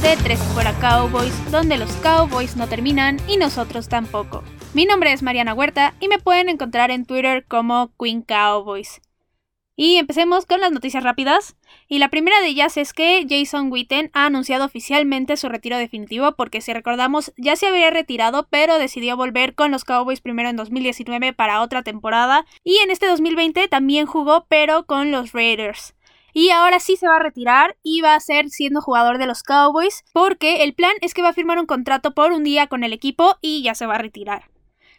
de Tres Fuera Cowboys, donde los Cowboys no terminan y nosotros tampoco. Mi nombre es Mariana Huerta y me pueden encontrar en Twitter como Queen Cowboys. Y empecemos con las noticias rápidas. Y la primera de ellas es que Jason Witten ha anunciado oficialmente su retiro definitivo porque si recordamos ya se había retirado pero decidió volver con los Cowboys primero en 2019 para otra temporada y en este 2020 también jugó pero con los Raiders. Y ahora sí se va a retirar y va a ser siendo jugador de los Cowboys porque el plan es que va a firmar un contrato por un día con el equipo y ya se va a retirar.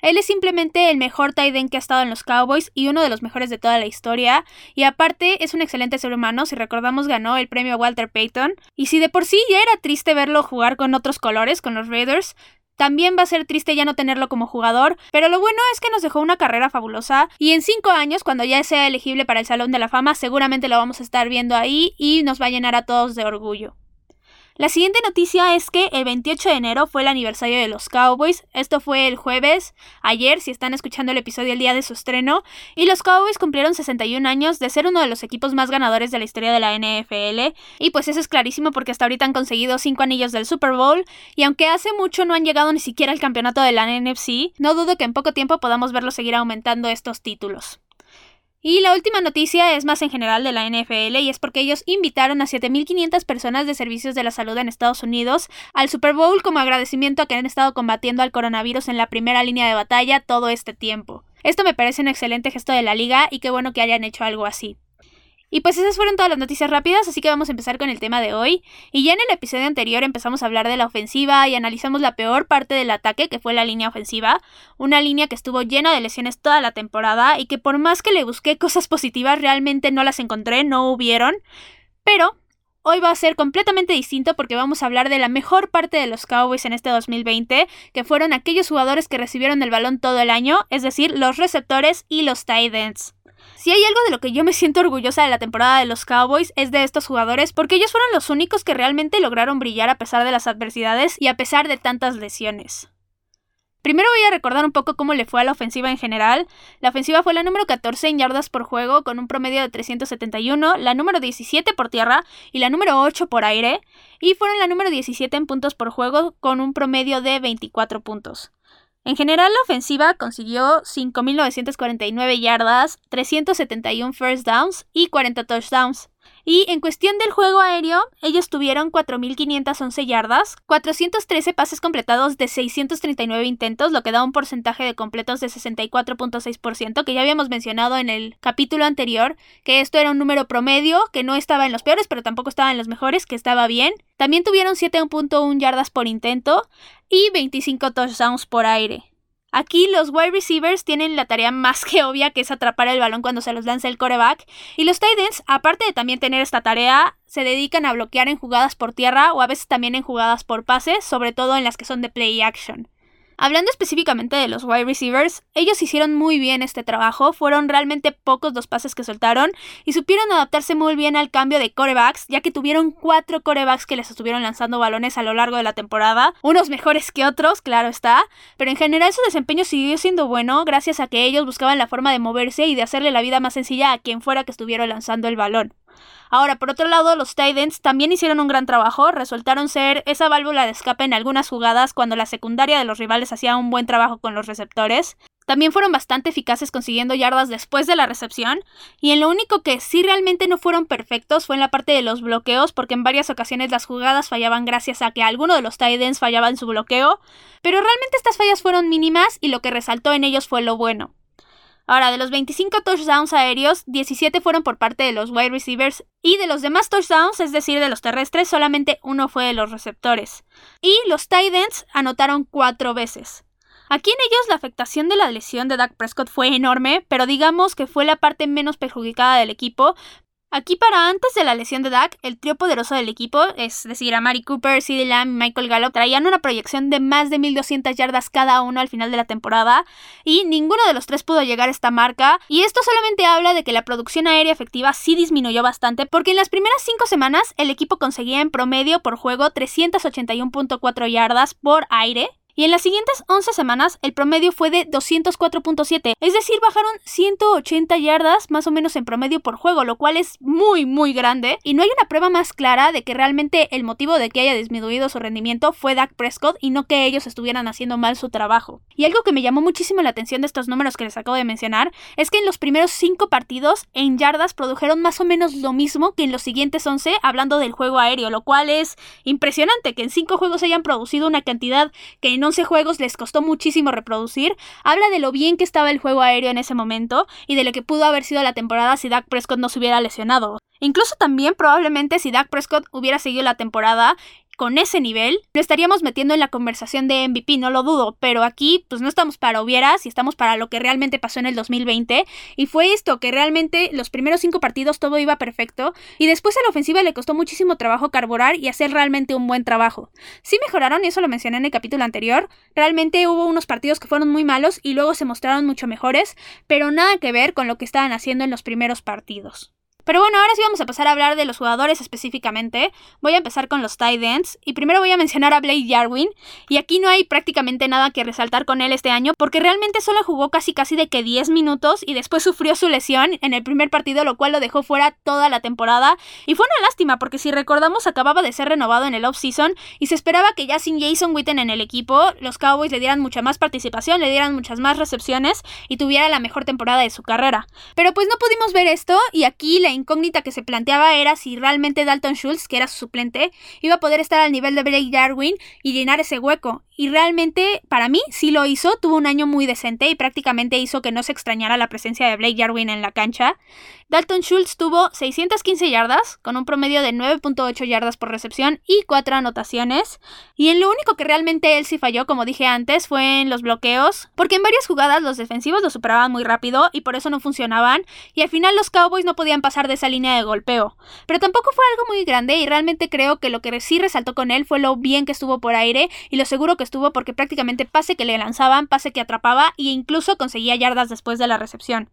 Él es simplemente el mejor tight end que ha estado en los Cowboys y uno de los mejores de toda la historia. Y aparte es un excelente ser humano. Si recordamos, ganó el premio Walter Payton. Y si de por sí ya era triste verlo jugar con otros colores, con los Raiders, también va a ser triste ya no tenerlo como jugador, pero lo bueno es que nos dejó una carrera fabulosa y en 5 años, cuando ya sea elegible para el Salón de la Fama, seguramente lo vamos a estar viendo ahí y nos va a llenar a todos de orgullo. La siguiente noticia es que el 28 de enero fue el aniversario de los Cowboys. Esto fue el jueves, ayer, si están escuchando el episodio el día de su estreno. Y los Cowboys cumplieron 61 años de ser uno de los equipos más ganadores de la historia de la NFL. Y pues eso es clarísimo porque hasta ahorita han conseguido 5 anillos del Super Bowl. Y aunque hace mucho no han llegado ni siquiera al campeonato de la NFC, no dudo que en poco tiempo podamos verlos seguir aumentando estos títulos. Y la última noticia es más en general de la NFL y es porque ellos invitaron a 7.500 personas de servicios de la salud en Estados Unidos al Super Bowl como agradecimiento a que han estado combatiendo al coronavirus en la primera línea de batalla todo este tiempo. Esto me parece un excelente gesto de la liga y qué bueno que hayan hecho algo así. Y pues esas fueron todas las noticias rápidas, así que vamos a empezar con el tema de hoy. Y ya en el episodio anterior empezamos a hablar de la ofensiva y analizamos la peor parte del ataque, que fue la línea ofensiva, una línea que estuvo llena de lesiones toda la temporada y que por más que le busqué cosas positivas realmente no las encontré, no hubieron. Pero Hoy va a ser completamente distinto porque vamos a hablar de la mejor parte de los Cowboys en este 2020, que fueron aquellos jugadores que recibieron el balón todo el año, es decir, los receptores y los tight ends. Si hay algo de lo que yo me siento orgullosa de la temporada de los Cowboys es de estos jugadores porque ellos fueron los únicos que realmente lograron brillar a pesar de las adversidades y a pesar de tantas lesiones. Primero voy a recordar un poco cómo le fue a la ofensiva en general. La ofensiva fue la número 14 en yardas por juego con un promedio de 371, la número 17 por tierra y la número 8 por aire, y fueron la número 17 en puntos por juego con un promedio de 24 puntos. En general, la ofensiva consiguió 5.949 yardas, 371 first downs y 40 touchdowns. Y en cuestión del juego aéreo, ellos tuvieron 4.511 yardas, 413 pases completados de 639 intentos, lo que da un porcentaje de completos de 64.6%, que ya habíamos mencionado en el capítulo anterior, que esto era un número promedio, que no estaba en los peores, pero tampoco estaba en los mejores, que estaba bien. También tuvieron 7.1 yardas por intento y 25 touchdowns por aire. Aquí los wide receivers tienen la tarea más que obvia que es atrapar el balón cuando se los lanza el coreback. Y los tight ends, aparte de también tener esta tarea, se dedican a bloquear en jugadas por tierra o a veces también en jugadas por pases, sobre todo en las que son de play action. Hablando específicamente de los wide receivers, ellos hicieron muy bien este trabajo, fueron realmente pocos los pases que soltaron y supieron adaptarse muy bien al cambio de corebacks, ya que tuvieron cuatro corebacks que les estuvieron lanzando balones a lo largo de la temporada, unos mejores que otros, claro está, pero en general su desempeño siguió siendo bueno gracias a que ellos buscaban la forma de moverse y de hacerle la vida más sencilla a quien fuera que estuviera lanzando el balón. Ahora, por otro lado, los Titans también hicieron un gran trabajo, resultaron ser esa válvula de escape en algunas jugadas cuando la secundaria de los rivales hacía un buen trabajo con los receptores. También fueron bastante eficaces consiguiendo yardas después de la recepción, y en lo único que sí realmente no fueron perfectos fue en la parte de los bloqueos, porque en varias ocasiones las jugadas fallaban gracias a que alguno de los Titans fallaba en su bloqueo, pero realmente estas fallas fueron mínimas y lo que resaltó en ellos fue lo bueno. Ahora, de los 25 touchdowns aéreos, 17 fueron por parte de los wide receivers y de los demás touchdowns, es decir, de los terrestres, solamente uno fue de los receptores. Y los tight ends anotaron cuatro veces. Aquí en ellos la afectación de la lesión de Dak Prescott fue enorme, pero digamos que fue la parte menos perjudicada del equipo, Aquí para antes de la lesión de Dak, el trío poderoso del equipo, es decir, a Mari Cooper, CeeDee Lamb y Michael Gallup, traían una proyección de más de 1200 yardas cada uno al final de la temporada y ninguno de los tres pudo llegar a esta marca y esto solamente habla de que la producción aérea efectiva sí disminuyó bastante porque en las primeras 5 semanas el equipo conseguía en promedio por juego 381.4 yardas por aire Y en las siguientes 11 semanas el promedio fue de 204.7, es decir, bajaron 180 yardas más o menos en promedio por juego, lo cual es muy muy grande y no hay una prueba más clara de que realmente el motivo de que haya disminuido su rendimiento fue Dak Prescott y no que ellos estuvieran haciendo mal su trabajo. Y algo que me llamó muchísimo la atención de estos números que les acabo de mencionar es que en los primeros 5 partidos en yardas produjeron más o menos lo mismo que en los siguientes 11 hablando del juego aéreo, lo cual es impresionante que en 5 juegos hayan producido una cantidad que en 11 juegos les costó muchísimo reproducir, habla de lo bien que estaba el juego aéreo en ese momento y de lo que pudo haber sido la temporada si Dak Prescott no se hubiera lesionado. Incluso también probablemente si Dak Prescott hubiera seguido la temporada con ese nivel, lo estaríamos metiendo en la conversación de MVP, no lo dudo, pero aquí pues no estamos para hubieras y estamos para lo que realmente pasó en el 2020 y fue esto, que realmente los primeros cinco partidos todo iba perfecto y después a la ofensiva le costó muchísimo trabajo carburar y hacer realmente un buen trabajo. Sí mejoraron y eso lo mencioné en el capítulo anterior, realmente hubo unos partidos que fueron muy malos y luego se mostraron mucho mejores, pero nada que ver con lo que estaban haciendo en los primeros partidos. Pero bueno, ahora sí vamos a pasar a hablar de los jugadores específicamente. Voy a empezar con los tight ends y primero voy a mencionar a Blake Jarwin y aquí no hay prácticamente nada que resaltar con él este año porque realmente solo jugó casi casi de que 10 minutos y después sufrió su lesión en el primer partido lo cual lo dejó fuera toda la temporada y fue una lástima porque si recordamos acababa de ser renovado en el off-season y se esperaba que ya sin Jason Witten en el equipo los Cowboys le dieran mucha más participación, le dieran muchas más recepciones y tuviera la mejor temporada de su carrera. Pero pues no pudimos ver esto y aquí la incógnita que se planteaba era si realmente Dalton Schultz, que era su suplente, iba a poder estar al nivel de Blake Darwin y llenar ese hueco. Y realmente, para mí, sí lo hizo, tuvo un año muy decente y prácticamente hizo que no se extrañara la presencia de Blake Darwin en la cancha. Dalton Schultz tuvo 615 yardas, con un promedio de 9.8 yardas por recepción y 4 anotaciones. Y en lo único que realmente él sí falló, como dije antes, fue en los bloqueos, porque en varias jugadas los defensivos lo superaban muy rápido y por eso no funcionaban, y al final los Cowboys no podían pasar de esa línea de golpeo. Pero tampoco fue algo muy grande y realmente creo que lo que sí resaltó con él fue lo bien que estuvo por aire y lo seguro que estuvo porque prácticamente pase que le lanzaban, pase que atrapaba e incluso conseguía yardas después de la recepción.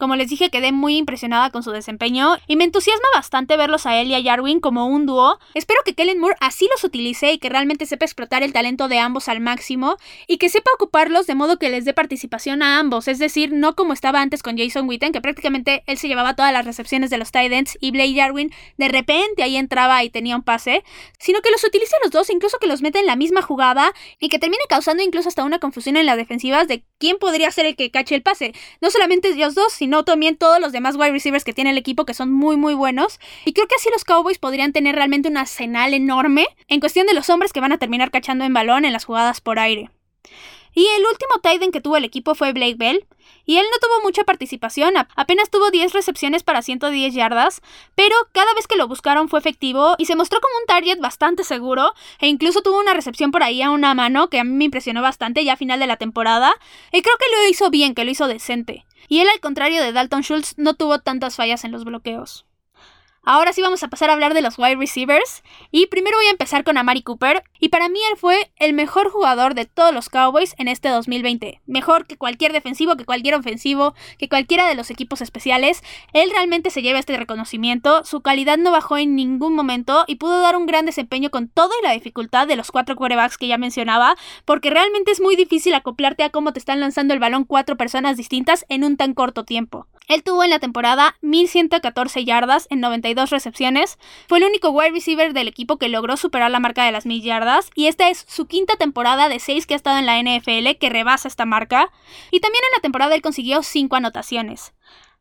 Como les dije, quedé muy impresionada con su desempeño y me entusiasma bastante verlos a él y a Jarwin como un dúo. Espero que Kellen Moore así los utilice y que realmente sepa explotar el talento de ambos al máximo y que sepa ocuparlos de modo que les dé participación a ambos, es decir, no como estaba antes con Jason Witten, que prácticamente él se llevaba todas las recepciones de los Titans y Blake Jarwin de repente ahí entraba y tenía un pase, sino que los utilice los dos, incluso que los meta en la misma jugada y que termine causando incluso hasta una confusión en las defensivas de quién podría ser el que cache el pase. No solamente ellos dos, sino no también todos los demás wide receivers que tiene el equipo que son muy muy buenos. Y creo que así los Cowboys podrían tener realmente un arsenal enorme en cuestión de los hombres que van a terminar cachando en balón en las jugadas por aire. Y el último tight end que tuvo el equipo fue Blake Bell, y él no tuvo mucha participación, apenas tuvo 10 recepciones para 110 yardas, pero cada vez que lo buscaron fue efectivo y se mostró como un target bastante seguro, e incluso tuvo una recepción por ahí a una mano que a mí me impresionó bastante ya a final de la temporada, y creo que lo hizo bien, que lo hizo decente. Y él, al contrario de Dalton Schultz, no tuvo tantas fallas en los bloqueos. Ahora sí vamos a pasar a hablar de los wide receivers. Y primero voy a empezar con Amari Cooper. Y para mí él fue el mejor jugador de todos los Cowboys en este 2020. Mejor que cualquier defensivo, que cualquier ofensivo, que cualquiera de los equipos especiales. Él realmente se lleva este reconocimiento. Su calidad no bajó en ningún momento y pudo dar un gran desempeño con toda la dificultad de los cuatro quarterbacks que ya mencionaba. Porque realmente es muy difícil acoplarte a cómo te están lanzando el balón cuatro personas distintas en un tan corto tiempo. Él tuvo en la temporada 1114 yardas en 92 recepciones. Fue el único wide receiver del equipo que logró superar la marca de las 1000 yardas y esta es su quinta temporada de 6 que ha estado en la NFL que rebasa esta marca. Y también en la temporada él consiguió 5 anotaciones.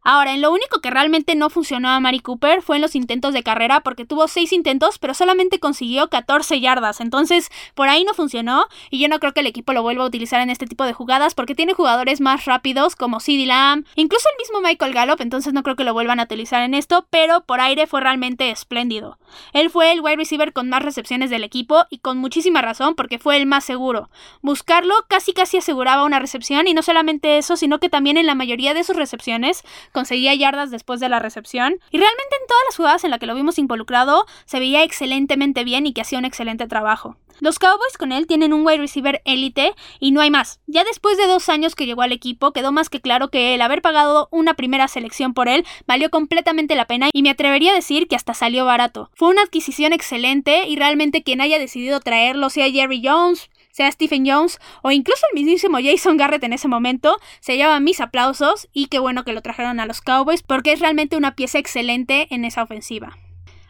Ahora, en lo único que realmente no funcionó a Mari Cooper fue en los intentos de carrera, porque tuvo 6 intentos, pero solamente consiguió 14 yardas. Entonces, por ahí no funcionó, y yo no creo que el equipo lo vuelva a utilizar en este tipo de jugadas, porque tiene jugadores más rápidos como CeeDee Lamb, incluso el mismo Michael Gallup, entonces no creo que lo vuelvan a utilizar en esto, pero por aire fue realmente espléndido. Él fue el wide receiver con más recepciones del equipo, y con muchísima razón, porque fue el más seguro. Buscarlo casi casi aseguraba una recepción, y no solamente eso, sino que también en la mayoría de sus recepciones conseguía yardas después de la recepción. Y realmente en todas las jugadas en las que lo vimos involucrado se veía excelentemente bien y que hacía un excelente trabajo. Los Cowboys con él tienen un wide receiver élite y no hay más. Ya después de dos años que llegó al equipo, quedó más que claro que el haber pagado una primera selección por él valió completamente la pena y me atrevería a decir que hasta salió barato. Fue una adquisición excelente y realmente quien haya decidido traerlo, sea Jerry Jones, sea Stephen Jones o incluso el mismísimo Jason Garrett en ese momento, se llevan mis aplausos y qué bueno que lo trajeron a los Cowboys porque es realmente una pieza excelente en esa ofensiva.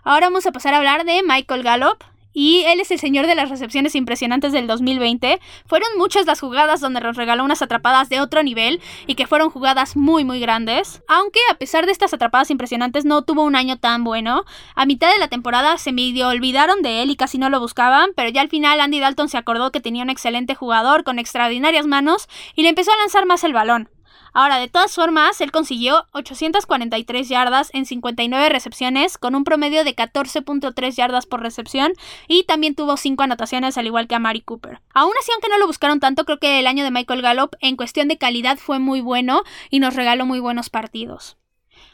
Ahora vamos a pasar a hablar de Michael Gallup, y él es el señor de las recepciones impresionantes del 2020. Fueron muchas las jugadas donde nos regaló unas atrapadas de otro nivel y que fueron jugadas muy muy grandes. Aunque a pesar de estas atrapadas impresionantes no tuvo un año tan bueno. A mitad de la temporada se medio olvidaron de él y casi no lo buscaban, pero ya al final Andy Dalton se acordó que tenía un excelente jugador con extraordinarias manos y le empezó a lanzar más el balón. Ahora, de todas formas, él consiguió 843 yardas en 59 recepciones, con un promedio de 14.3 yardas por recepción, y también tuvo 5 anotaciones, al igual que a Mari Cooper. Aún así, aunque no lo buscaron tanto, creo que el año de Michael Gallup, en cuestión de calidad, fue muy bueno y nos regaló muy buenos partidos.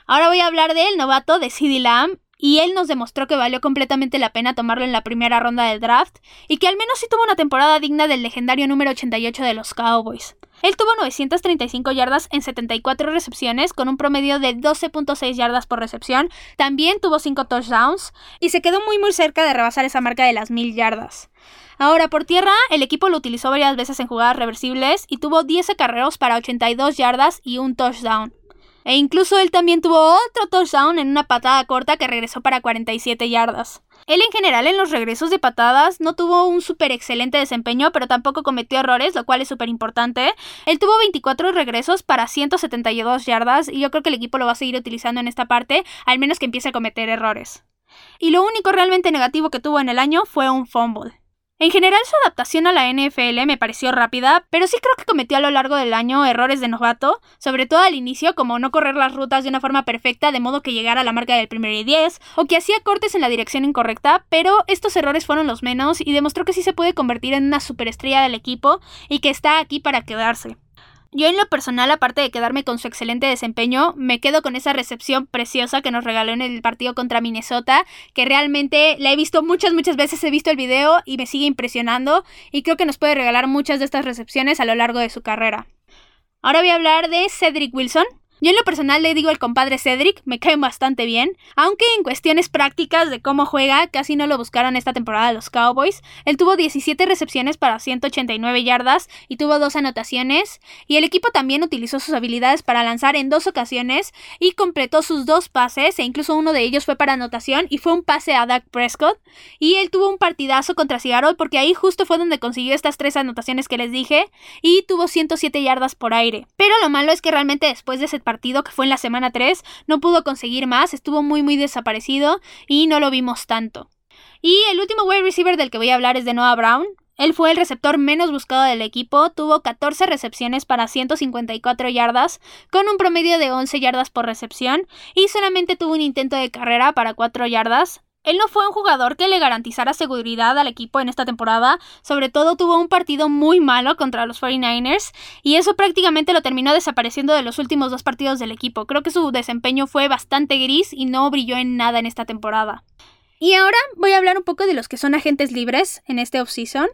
Ahora voy a hablar del novato de CeeDee Lamb, y él nos demostró que valió completamente la pena tomarlo en la primera ronda del draft y que al menos sí tuvo una temporada digna del legendario número 88 de los Cowboys. Él tuvo 935 yardas en 74 recepciones con un promedio de 12.6 yardas por recepción, también tuvo 5 touchdowns y se quedó muy muy cerca de rebasar esa marca de las 1000 yardas. Ahora, por tierra, el equipo lo utilizó varias veces en jugadas reversibles y tuvo 10 acarreos para 82 yardas y un touchdown. E incluso él también tuvo otro touchdown en una patada corta que regresó para 47 yardas. Él en general en los regresos de patadas no tuvo un súper excelente desempeño, pero tampoco cometió errores, lo cual es súper importante. Él tuvo 24 regresos para 172 yardas y yo creo que el equipo lo va a seguir utilizando en esta parte, al menos que empiece a cometer errores. Y lo único realmente negativo que tuvo en el año fue un fumble. En general su adaptación a la NFL me pareció rápida, pero sí creo que cometió a lo largo del año errores de novato, sobre todo al inicio como no correr las rutas de una forma perfecta de modo que llegara a la marca del primer y 10, o que hacía cortes en la dirección incorrecta, pero estos errores fueron los menos y demostró que sí se puede convertir en una superestrella del equipo y que está aquí para quedarse. Yo en lo personal, aparte de quedarme con su excelente desempeño, me quedo con esa recepción preciosa que nos regaló en el partido contra Minnesota, que realmente la he visto muchas, muchas veces, he visto el video y me sigue impresionando y creo que nos puede regalar muchas de estas recepciones a lo largo de su carrera. Ahora voy a hablar de Cedric Wilson, yo en lo personal le digo al compadre Cedric, me cae bastante bien, aunque en cuestiones prácticas de cómo juega casi no lo buscaron esta temporada los Cowboys. Él tuvo 17 recepciones para 189 yardas y tuvo dos anotaciones, y el equipo también utilizó sus habilidades para lanzar en dos ocasiones y completó sus dos pases, e incluso uno de ellos fue para anotación y fue un pase a Dak Prescott, y él tuvo un partidazo contra Seattle porque ahí justo fue donde consiguió estas tres anotaciones que les dije y tuvo 107 yardas por aire. Pero lo malo es que realmente después de ese partido que fue en la semana 3, no pudo conseguir más, estuvo muy muy desaparecido y no lo vimos tanto. Y el último wide receiver del que voy a hablar es de Noah Brown. Él fue el receptor menos buscado del equipo, tuvo 14 recepciones para 154 yardas, con un promedio de 11 yardas por recepción, y solamente tuvo un intento de carrera para 4 yardas. Él no fue un jugador que le garantizara seguridad al equipo en esta temporada, sobre todo tuvo un partido muy malo contra los 49ers y eso prácticamente lo terminó desapareciendo de los últimos dos partidos del equipo. Creo que su desempeño fue bastante gris y no brilló en nada en esta temporada. Y ahora voy a hablar un poco de los que son agentes libres en este offseason.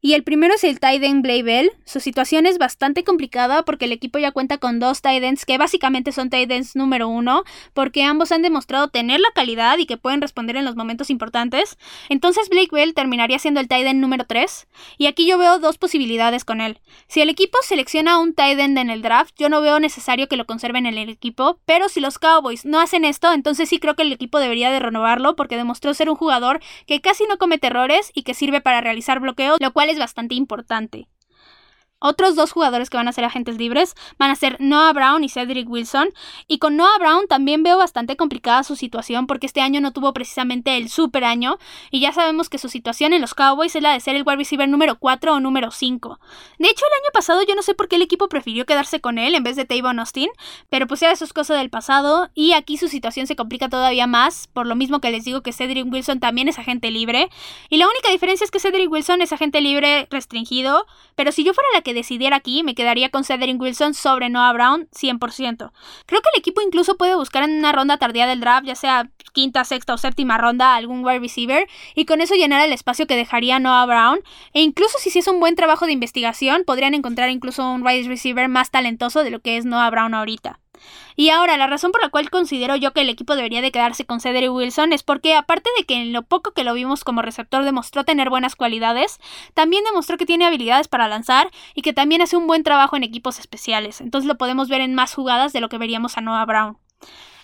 Y el primero es el Tiden Bell. Su situación es bastante complicada porque el equipo ya cuenta con dos Tidens que básicamente son Tidens número uno, porque ambos han demostrado tener la calidad y que pueden responder en los momentos importantes. Entonces Blake Bell terminaría siendo el Tiden número 3. Y aquí yo veo dos posibilidades con él. Si el equipo selecciona un Tiden en el draft, yo no veo necesario que lo conserven en el equipo, pero si los Cowboys no hacen esto, entonces sí creo que el equipo debería de renovarlo porque demostró ser un jugador que casi no comete errores y que sirve para realizar bloqueos, lo cual es bastante importante. Otros dos jugadores que van a ser agentes libres van a ser Noah Brown y Cedric Wilson. Y con Noah Brown también veo bastante complicada su situación porque este año no tuvo precisamente el super año. Y ya sabemos que su situación en los Cowboys es la de ser el wide receiver número 4 o número 5. De hecho, el año pasado yo no sé por qué el equipo prefirió quedarse con él en vez de Tavon Austin. Pero pues ya eso es cosa del pasado. Y aquí su situación se complica todavía más. Por lo mismo que les digo que Cedric Wilson también es agente libre. Y la única diferencia es que Cedric Wilson es agente libre restringido. Pero si yo fuera la que decidiera aquí, me quedaría con Cedric Wilson sobre Noah Brown 100%. Creo que el equipo incluso puede buscar en una ronda tardía del draft, ya sea quinta, sexta o séptima ronda, algún wide receiver y con eso llenar el espacio que dejaría Noah Brown. E incluso si se es un buen trabajo de investigación, podrían encontrar incluso un wide receiver más talentoso de lo que es Noah Brown ahorita. Y ahora, la razón por la cual considero yo que el equipo debería de quedarse con Cedric Wilson es porque, aparte de que en lo poco que lo vimos como receptor demostró tener buenas cualidades, también demostró que tiene habilidades para lanzar y que también hace un buen trabajo en equipos especiales. Entonces lo podemos ver en más jugadas de lo que veríamos a Noah Brown.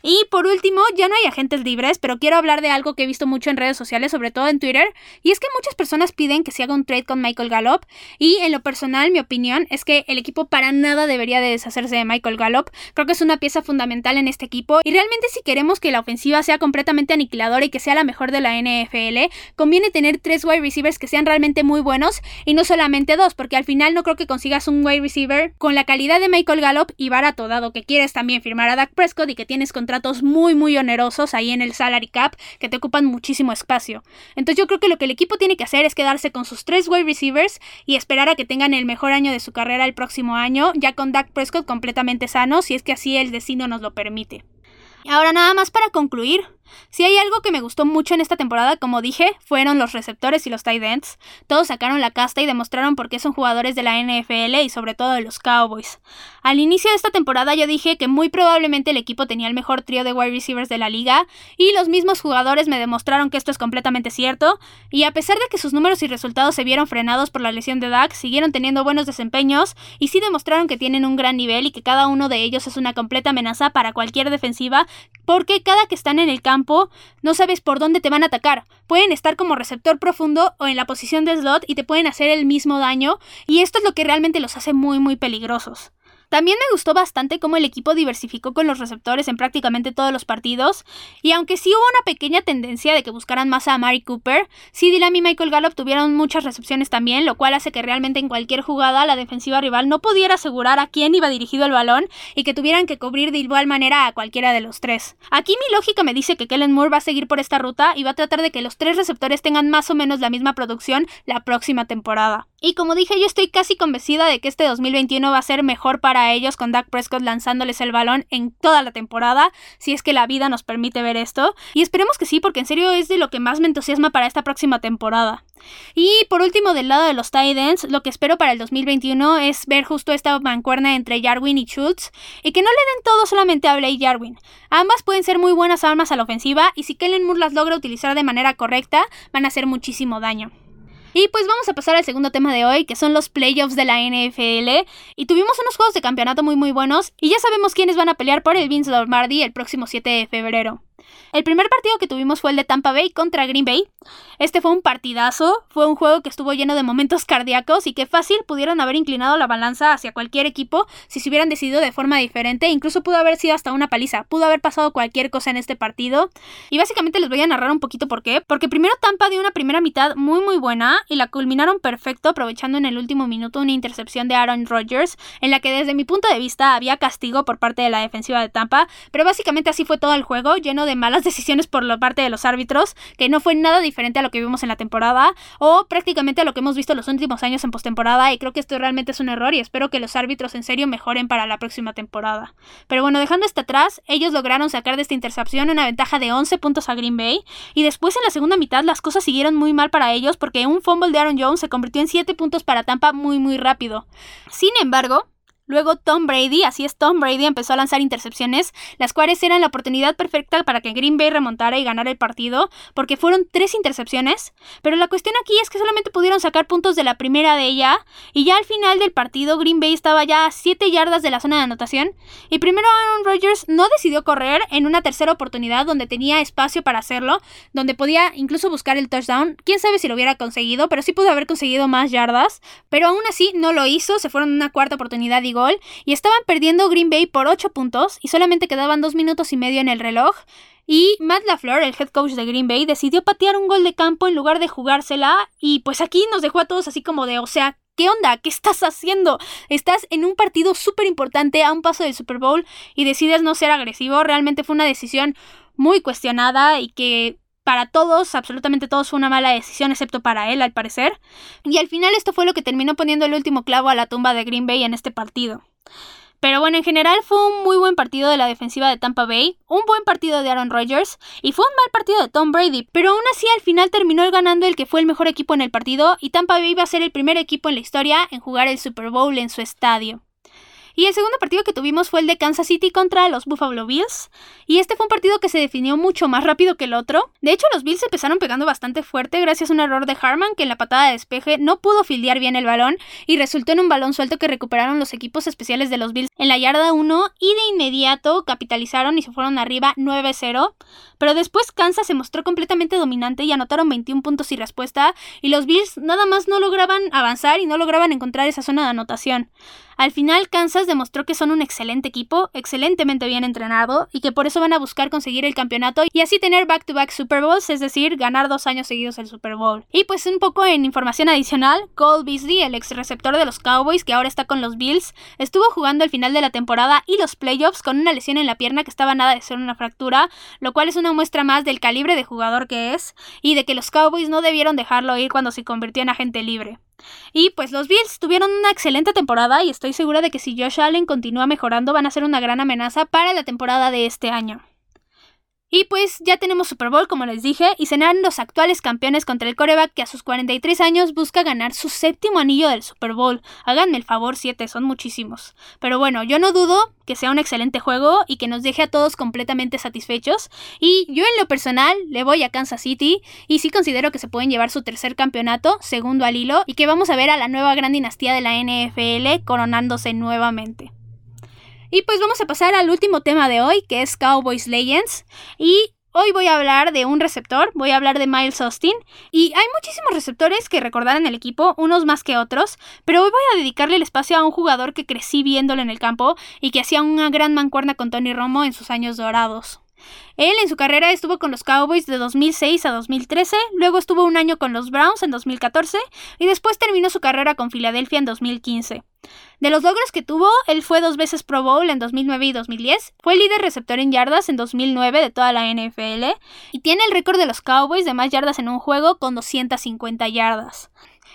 Y por último, ya no hay agentes libres, pero quiero hablar de algo que he visto mucho en redes sociales, sobre todo en Twitter, y es que muchas personas piden que se haga un trade con Michael Gallup, y en lo personal mi opinión es que el equipo para nada debería de deshacerse de Michael Gallup, creo que es una pieza fundamental en este equipo, y realmente si queremos que la ofensiva sea completamente aniquiladora y que sea la mejor de la NFL, conviene tener tres wide receivers que sean realmente muy buenos, y no solamente dos, porque al final no creo que consigas un wide receiver con la calidad de Michael Gallup y barato, dado que quieres también firmar a Dak Prescott y que tienes contra muy muy onerosos ahí en el salary cap que te ocupan muchísimo espacio. Entonces yo creo que lo que el equipo tiene que hacer es quedarse con sus tres wide receivers y esperar a que tengan el mejor año de su carrera el próximo año, ya con Dak Prescott completamente sano, si es que así el destino nos lo permite. Ahora nada más para concluir, si hay algo que me gustó mucho en esta temporada, como dije, fueron los receptores y los tight ends. Todos sacaron la casta y demostraron por qué son jugadores de la NFL y sobre todo de los Cowboys. Al inicio de esta temporada yo dije que muy probablemente el equipo tenía el mejor trío de wide receivers de la liga y los mismos jugadores me demostraron que esto es completamente cierto y a pesar de que sus números y resultados se vieron frenados por la lesión de Dak, siguieron teniendo buenos desempeños y sí demostraron que tienen un gran nivel y que cada uno de ellos es una completa amenaza para cualquier defensiva porque cada que están en el campo no sabes por dónde te van a atacar. Pueden estar como receptor profundo o en la posición de slot y te pueden hacer el mismo daño y esto es lo que realmente los hace muy muy peligrosos. También me gustó bastante cómo el equipo diversificó con los receptores en prácticamente todos los partidos, y aunque sí hubo una pequeña tendencia de que buscaran más a Mari Cooper, CD Lamb y Michael Gallup tuvieron muchas recepciones también, lo cual hace que realmente en cualquier jugada la defensiva rival no pudiera asegurar a quién iba dirigido el balón y que tuvieran que cubrir de igual manera a cualquiera de los tres. Aquí mi lógica me dice que Kellen Moore va a seguir por esta ruta y va a tratar de que los tres receptores tengan más o menos la misma producción la próxima temporada. Y como dije, yo estoy casi convencida de que este 2021 va a ser mejor para ellos con Dak Prescott lanzándoles el balón en toda la temporada, si es que la vida nos permite ver esto. Y esperemos que sí, porque en serio es de lo que más me entusiasma para esta próxima temporada. Y por último, del lado de los Titans, lo que espero para el 2021 es ver justo esta mancuerna entre Jarwin y Schultz, y que no le den todo solamente a Blake Jarwin. Ambas pueden ser muy buenas armas a la ofensiva, y si Kellen Moore las logra utilizar de manera correcta, van a hacer muchísimo daño. Y pues vamos a pasar al segundo tema de hoy, que son los playoffs de la NFL. Y tuvimos unos juegos de campeonato muy muy buenos, y ya sabemos quiénes van a pelear por el Vince Lombardi el próximo 7 de febrero. El primer partido que tuvimos fue el de Tampa Bay contra Green Bay. Este fue un partidazo, fue un juego que estuvo lleno de momentos cardíacos y que fácil pudieron haber inclinado la balanza hacia cualquier equipo si se hubieran decidido de forma diferente, incluso pudo haber sido hasta una paliza, pudo haber pasado cualquier cosa en este partido. Y básicamente les voy a narrar un poquito por qué, porque primero Tampa dio una primera mitad muy muy buena y la culminaron perfecto aprovechando en el último minuto una intercepción de Aaron Rodgers en la que desde mi punto de vista había castigo por parte de la defensiva de Tampa, pero básicamente así fue todo el juego, lleno de malas decisiones por la parte de los árbitros, que no fue nada diferente a lo que vimos en la temporada, o prácticamente a lo que hemos visto los últimos años en postemporada, y creo que esto realmente es un error y espero que los árbitros en serio mejoren para la próxima temporada. Pero bueno, dejando esto atrás, ellos lograron sacar de esta intercepción una ventaja de 11 puntos a Green Bay, y después en la segunda mitad las cosas siguieron muy mal para ellos porque un fumble de Aaron Jones se convirtió en 7 puntos para Tampa muy muy rápido. Sin embargo, Luego Tom Brady, así es, Tom Brady empezó a lanzar intercepciones, las cuales eran la oportunidad perfecta para que Green Bay remontara y ganara el partido, porque fueron tres intercepciones, pero la cuestión aquí es que solamente pudieron sacar puntos de la primera de ella, y ya al final del partido Green Bay estaba ya a 7 yardas de la zona de anotación, y primero Aaron Rodgers no decidió correr en una tercera oportunidad donde tenía espacio para hacerlo, donde podía incluso buscar el touchdown, quién sabe si lo hubiera conseguido, pero sí pudo haber conseguido más yardas, pero aún así no lo hizo, se fueron una cuarta oportunidad y gol y estaban perdiendo Green Bay por 8 puntos y solamente quedaban 2 minutos y medio en el reloj. Y Matt LaFleur, el head coach de Green Bay, decidió patear un gol de campo en lugar de jugársela y pues aquí nos dejó a todos así como de, o sea, ¿Qué onda? ¿Qué estás haciendo? Estás en un partido súper importante a un paso del Super Bowl y decides no ser agresivo. Realmente fue una decisión muy cuestionada y que para todos, absolutamente todos, fue una mala decisión, excepto para él, al parecer. Y al final esto fue lo que terminó poniendo el último clavo a la tumba de Green Bay en este partido. Pero bueno, en general fue un muy buen partido de la defensiva de Tampa Bay, un buen partido de Aaron Rodgers y fue un mal partido de Tom Brady, pero aún así al final terminó ganando el que fue el mejor equipo en el partido y Tampa Bay iba a ser el primer equipo en la historia en jugar el Super Bowl en su estadio. Y el segundo partido que tuvimos fue el de Kansas City contra los Buffalo Bills. Y este fue un partido que se definió mucho más rápido que el otro. De hecho, los Bills empezaron pegando bastante fuerte gracias a un error de Harman que en la patada de despeje no pudo fildear bien el balón y resultó en un balón suelto que recuperaron los equipos especiales de los Bills en la yarda 1 y de inmediato capitalizaron y se fueron arriba 9-0. Pero después Kansas se mostró completamente dominante y anotaron 21 puntos y respuesta y los Bills nada más no lograban avanzar y no lograban encontrar esa zona de anotación. Al final, Kansas demostró que son un excelente equipo, excelentemente bien entrenado, y que por eso van a buscar conseguir el campeonato y así tener back-to-back Super Bowls, es decir, ganar dos años seguidos el Super Bowl. Y pues un poco en información adicional, Cole Beasley, el ex receptor de los Cowboys que ahora está con los Bills, estuvo jugando el final de la temporada y los playoffs con una lesión en la pierna que estaba nada de ser una fractura, lo cual es una muestra más del calibre de jugador que es y de que los Cowboys no debieron dejarlo ir cuando se convirtió en agente libre. Y pues los Bills tuvieron una excelente temporada y estoy segura de que si Josh Allen continúa mejorando van a ser una gran amenaza para la temporada de este año. Y pues ya tenemos Super Bowl, como les dije, y serán los actuales campeones contra el coreback que a sus 43 años busca ganar su séptimo anillo del Super Bowl. Háganme el favor, 7, son muchísimos. Pero bueno, yo no dudo que sea un excelente juego y que nos deje a todos completamente satisfechos. Y yo en lo personal le voy a Kansas City y sí considero que se pueden llevar su tercer campeonato, segundo al hilo, y que vamos a ver a la nueva gran dinastía de la NFL coronándose nuevamente. Y pues vamos a pasar al último tema de hoy, que es Cowboys Legends. Y hoy voy a hablar de un receptor, voy a hablar de Miles Austin. Y hay muchísimos receptores que recordar en el equipo, unos más que otros, pero hoy voy a dedicarle el espacio a un jugador que crecí viéndolo en el campo y que hacía una gran mancuerna con Tony Romo en sus años dorados. Él en su carrera estuvo con los Cowboys de 2006 a 2013, luego estuvo un año con los Browns en 2014 y después terminó su carrera con Filadelfia en 2015. De los logros que tuvo, él fue dos veces Pro Bowl en 2009 y 2010, fue líder receptor en yardas en 2009 de toda la NFL y tiene el récord de los Cowboys de más yardas en un juego con 250 yardas.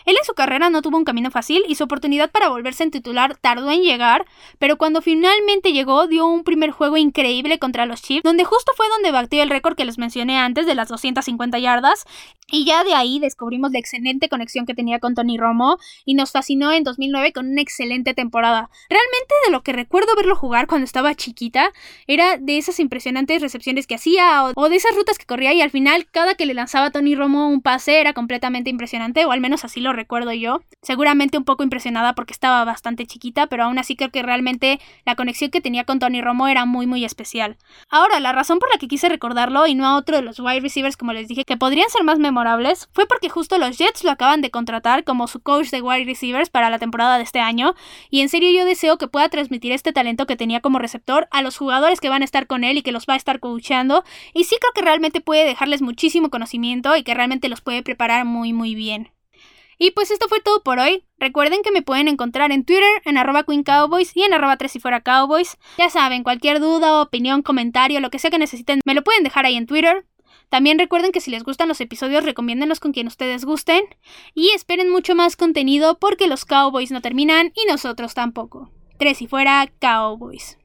Él en su carrera no tuvo un camino fácil y su oportunidad para volverse en titular tardó en llegar, pero cuando finalmente llegó dio un primer juego increíble contra los Chiefs, donde justo fue donde batió el récord que les mencioné antes de las 250 yardas, y ya de ahí descubrimos la excelente conexión que tenía con Tony Romo y nos fascinó en 2009 con una excelente temporada. Realmente de lo que recuerdo verlo jugar cuando estaba chiquita era de esas impresionantes recepciones que hacía o, de esas rutas que corría y al final cada que le lanzaba a Tony Romo un pase era completamente impresionante o al menos así lo recuerdo yo. Seguramente un poco impresionada porque estaba bastante chiquita, pero aún así creo que realmente la conexión que tenía con Tony Romo era muy muy especial. Ahora, la razón por la que quise recordarlo y no a otro de los wide receivers como les dije que podrían ser más memorables fue porque justo los Jets lo acaban de contratar como su coach de wide receivers para la temporada de este año y en serio yo deseo que pueda transmitir este talento que tenía como receptor a los jugadores que van a estar con él y que los va a estar coachando y sí creo que realmente puede dejarles muchísimo conocimiento y que realmente los puede preparar muy muy bien. Y pues esto fue todo por hoy. Recuerden que me pueden encontrar en Twitter, en arroba Queen Cowboys y en arroba tres y fuera Cowboys. Ya saben, cualquier duda, opinión, comentario, lo que sea que necesiten, me lo pueden dejar ahí en Twitter. También recuerden que si les gustan los episodios, recomiéndenlos con quien ustedes gusten. Y esperen mucho más contenido porque los Cowboys no terminan y nosotros tampoco. Tres y fuera Cowboys.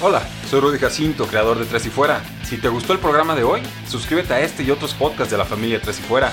Hola, soy Rudy Jacinto, creador de Tres y Fuera. Si te gustó el programa de hoy, suscríbete a este y otros podcasts de la familia Tres y Fuera.